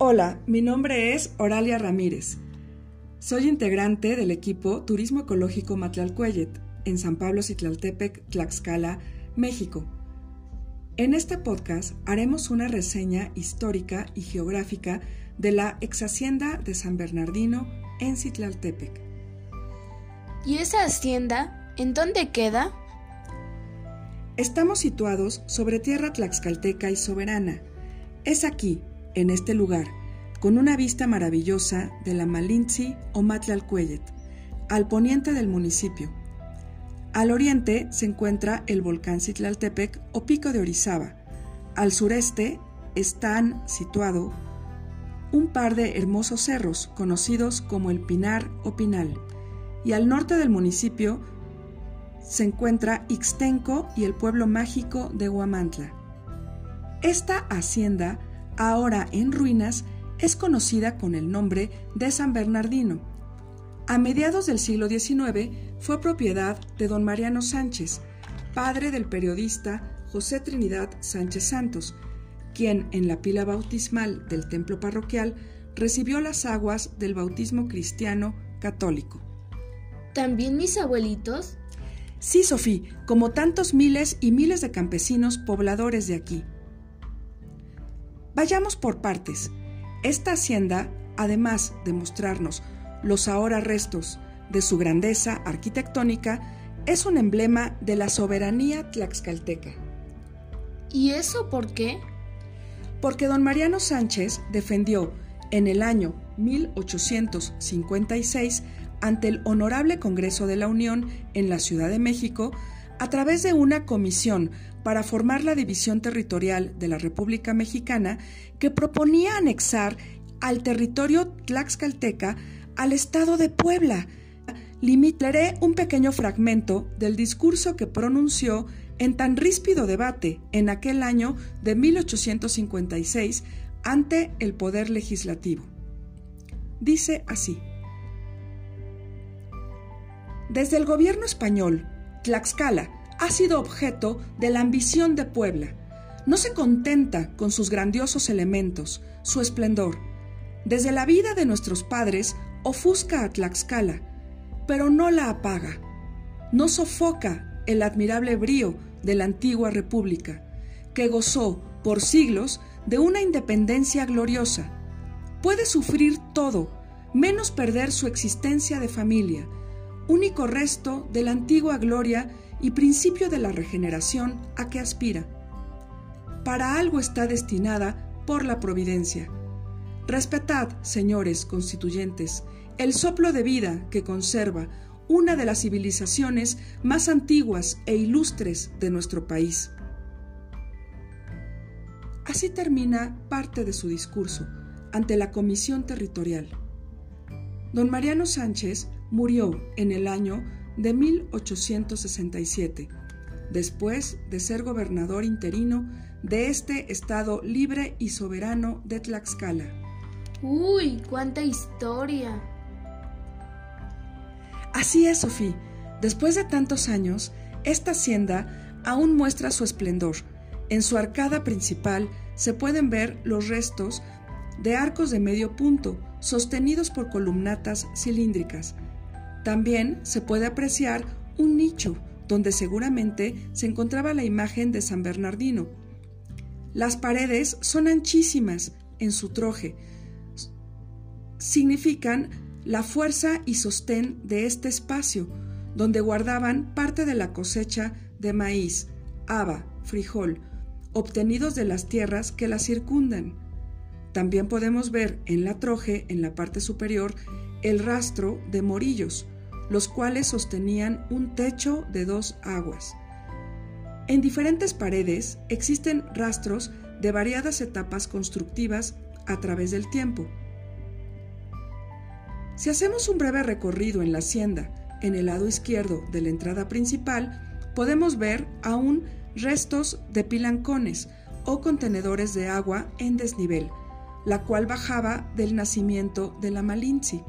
Hola, mi nombre es Oralia Ramírez. Soy integrante del equipo Turismo Ecológico Matlalcuellet en San Pablo Citlaltepec, Tlaxcala, México. En este podcast haremos una reseña histórica y geográfica de la ex hacienda de San Bernardino en Citlaltepec. ¿Y esa hacienda en dónde queda? Estamos situados sobre tierra tlaxcalteca y soberana. Es aquí, en este lugar, con una vista maravillosa de la Malinzi o Matlalcuellet, al poniente del municipio. Al oriente se encuentra el volcán Citlaltepec o Pico de Orizaba. Al sureste están situados un par de hermosos cerros conocidos como el Pinar o Pinal. Y al norte del municipio se encuentra Ixtenco y el pueblo mágico de Huamantla. Esta hacienda ahora en ruinas, es conocida con el nombre de San Bernardino. A mediados del siglo XIX fue propiedad de don Mariano Sánchez, padre del periodista José Trinidad Sánchez Santos, quien en la pila bautismal del templo parroquial recibió las aguas del bautismo cristiano católico. ¿También mis abuelitos? Sí, Sofía, como tantos miles y miles de campesinos pobladores de aquí. Vayamos por partes. Esta hacienda, además de mostrarnos los ahora restos de su grandeza arquitectónica, es un emblema de la soberanía tlaxcalteca. ¿Y eso por qué? Porque don Mariano Sánchez defendió en el año 1856 ante el Honorable Congreso de la Unión en la Ciudad de México a través de una comisión para formar la división territorial de la República Mexicana que proponía anexar al territorio tlaxcalteca al estado de Puebla. Limitaré un pequeño fragmento del discurso que pronunció en tan ríspido debate en aquel año de 1856 ante el Poder Legislativo. Dice así. Desde el gobierno español, Tlaxcala ha sido objeto de la ambición de Puebla. No se contenta con sus grandiosos elementos, su esplendor. Desde la vida de nuestros padres ofusca a Tlaxcala, pero no la apaga. No sofoca el admirable brío de la antigua república, que gozó por siglos de una independencia gloriosa. Puede sufrir todo, menos perder su existencia de familia, único resto de la antigua gloria y principio de la regeneración a que aspira. Para algo está destinada por la providencia. Respetad, señores constituyentes, el soplo de vida que conserva una de las civilizaciones más antiguas e ilustres de nuestro país. Así termina parte de su discurso ante la Comisión Territorial. Don Mariano Sánchez murió en el año de 1867, después de ser gobernador interino de este estado libre y soberano de Tlaxcala. ¡Uy, cuánta historia! Así es, Sofía. Después de tantos años, esta hacienda aún muestra su esplendor. En su arcada principal se pueden ver los restos de arcos de medio punto, sostenidos por columnatas cilíndricas, también se puede apreciar un nicho donde seguramente se encontraba la imagen de San Bernardino. Las paredes son anchísimas en su troje. Significan la fuerza y sostén de este espacio, donde guardaban parte de la cosecha de maíz, haba, frijol, obtenidos de las tierras que la circundan. También podemos ver en la troje, en la parte superior, el rastro de morillos, los cuales sostenían un techo de dos aguas. En diferentes paredes existen rastros de variadas etapas constructivas a través del tiempo. Si hacemos un breve recorrido en la hacienda, en el lado izquierdo de la entrada principal, podemos ver aún restos de pilancones o contenedores de agua en desnivel, la cual bajaba del nacimiento de la Malinzi.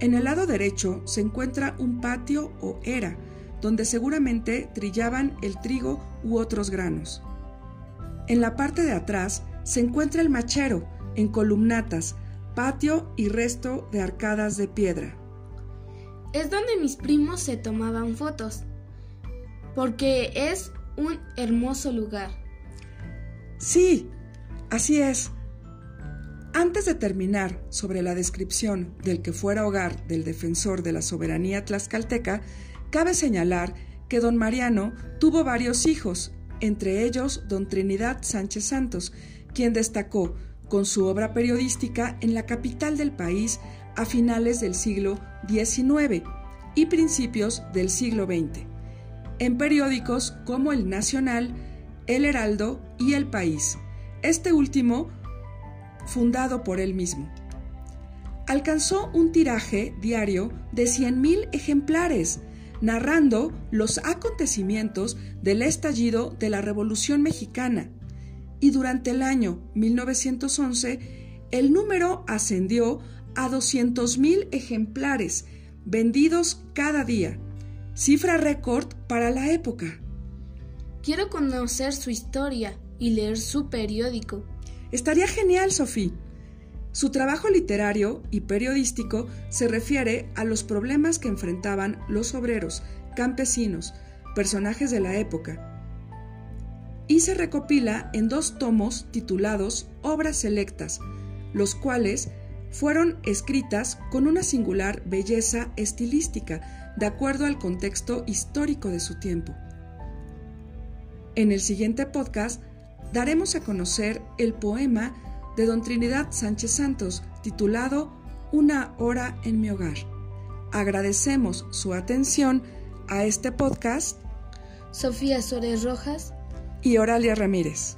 En el lado derecho se encuentra un patio o era, donde seguramente trillaban el trigo u otros granos. En la parte de atrás se encuentra el machero, en columnatas, patio y resto de arcadas de piedra. Es donde mis primos se tomaban fotos, porque es un hermoso lugar. Sí, así es. Antes de terminar sobre la descripción del que fuera hogar del defensor de la soberanía tlaxcalteca, cabe señalar que don Mariano tuvo varios hijos, entre ellos don Trinidad Sánchez Santos, quien destacó con su obra periodística en la capital del país a finales del siglo XIX y principios del siglo XX, en periódicos como El Nacional, El Heraldo y El País. Este último fundado por él mismo. Alcanzó un tiraje diario de 100.000 ejemplares, narrando los acontecimientos del estallido de la Revolución Mexicana. Y durante el año 1911, el número ascendió a 200.000 ejemplares vendidos cada día, cifra récord para la época. Quiero conocer su historia y leer su periódico. Estaría genial, Sofía. Su trabajo literario y periodístico se refiere a los problemas que enfrentaban los obreros, campesinos, personajes de la época, y se recopila en dos tomos titulados Obras Selectas, los cuales fueron escritas con una singular belleza estilística, de acuerdo al contexto histórico de su tiempo. En el siguiente podcast daremos a conocer el poema de don Trinidad Sánchez Santos titulado Una hora en mi hogar. Agradecemos su atención a este podcast. Sofía Suárez Rojas y Oralia Ramírez.